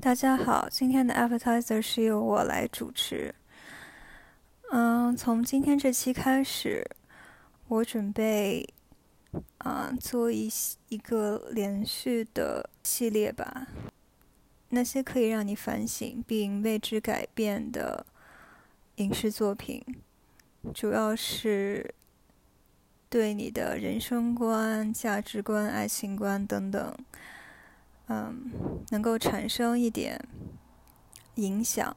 大家好，今天的 Appetizer 是由我来主持。嗯，从今天这期开始，我准备啊做一一个连续的系列吧。那些可以让你反省并为之改变的影视作品，主要是对你的人生观、价值观、爱情观等等。嗯，能够产生一点影响，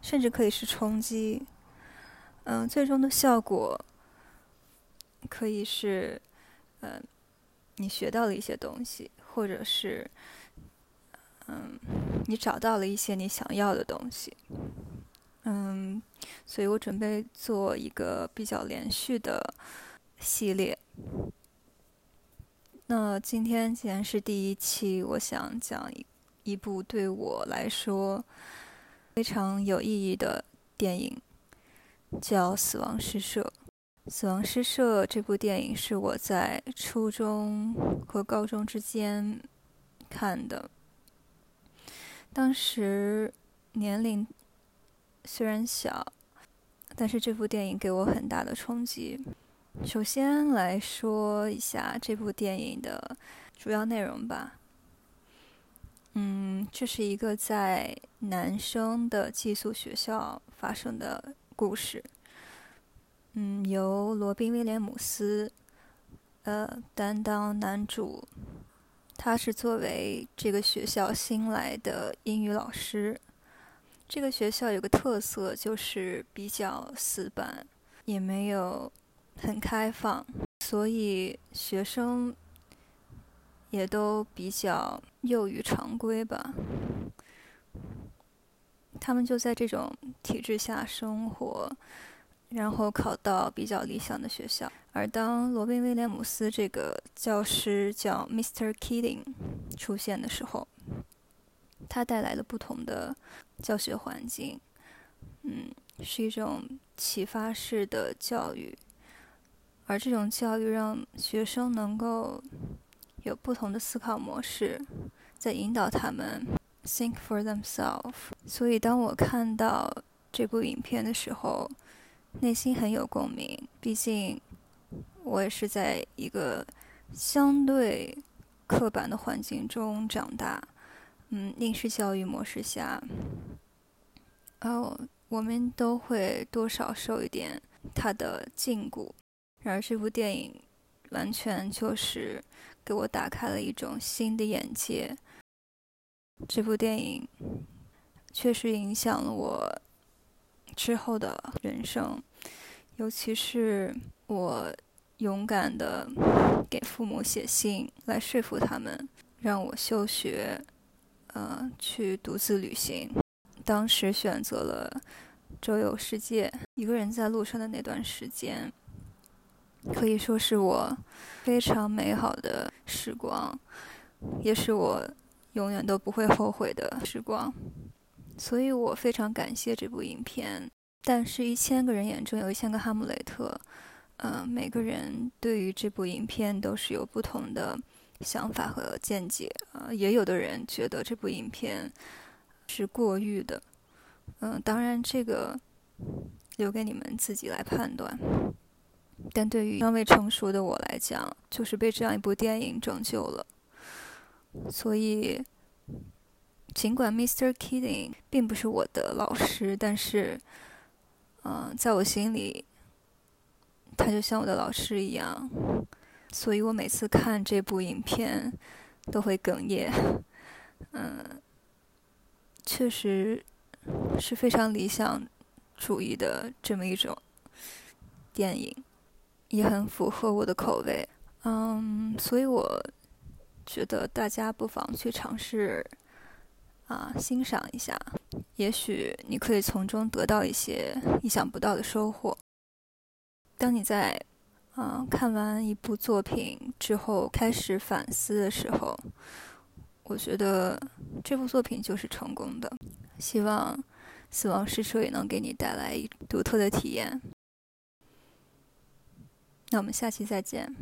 甚至可以是冲击。嗯，最终的效果可以是，嗯，你学到了一些东西，或者是，嗯，你找到了一些你想要的东西。嗯，所以我准备做一个比较连续的系列。那今天既然是第一期，我想讲一一部对我来说非常有意义的电影，叫《死亡诗社》。《死亡诗社》这部电影是我在初中和高中之间看的，当时年龄虽然小，但是这部电影给我很大的冲击。首先来说一下这部电影的主要内容吧。嗯，这是一个在男生的寄宿学校发生的故事。嗯，由罗宾·威廉姆斯呃担当男主，他是作为这个学校新来的英语老师。这个学校有个特色，就是比较死板，也没有。很开放，所以学生也都比较囿于常规吧。他们就在这种体制下生活，然后考到比较理想的学校。而当罗宾·威廉姆斯这个教师叫 Mr. Keating 出现的时候，他带来了不同的教学环境。嗯，是一种启发式的教育。而这种教育让学生能够有不同的思考模式，在引导他们 think for themselves。所以，当我看到这部影片的时候，内心很有共鸣。毕竟，我也是在一个相对刻板的环境中长大，嗯，应试教育模式下，哦，我们都会多少受一点它的禁锢。然而，这部电影完全就是给我打开了一种新的眼界。这部电影确实影响了我之后的人生，尤其是我勇敢的给父母写信来说服他们，让我休学，呃，去独自旅行。当时选择了周游世界，一个人在路上的那段时间。可以说是我非常美好的时光，也是我永远都不会后悔的时光。所以我非常感谢这部影片。但是，一千个人眼中有一千个哈姆雷特。嗯，每个人对于这部影片都是有不同的想法和见解。啊，也有的人觉得这部影片是过誉的。嗯，当然，这个留给你们自己来判断。但对于尚未成熟的我来讲，就是被这样一部电影拯救了。所以，尽管 Mr. Keating 并不是我的老师，但是，嗯，在我心里，他就像我的老师一样。所以我每次看这部影片，都会哽咽。嗯，确实是非常理想主义的这么一种电影。也很符合我的口味，嗯，所以我觉得大家不妨去尝试啊，欣赏一下，也许你可以从中得到一些意想不到的收获。当你在啊看完一部作品之后开始反思的时候，我觉得这部作品就是成功的。希望《死亡诗社》也能给你带来独特的体验。那我们下期再见。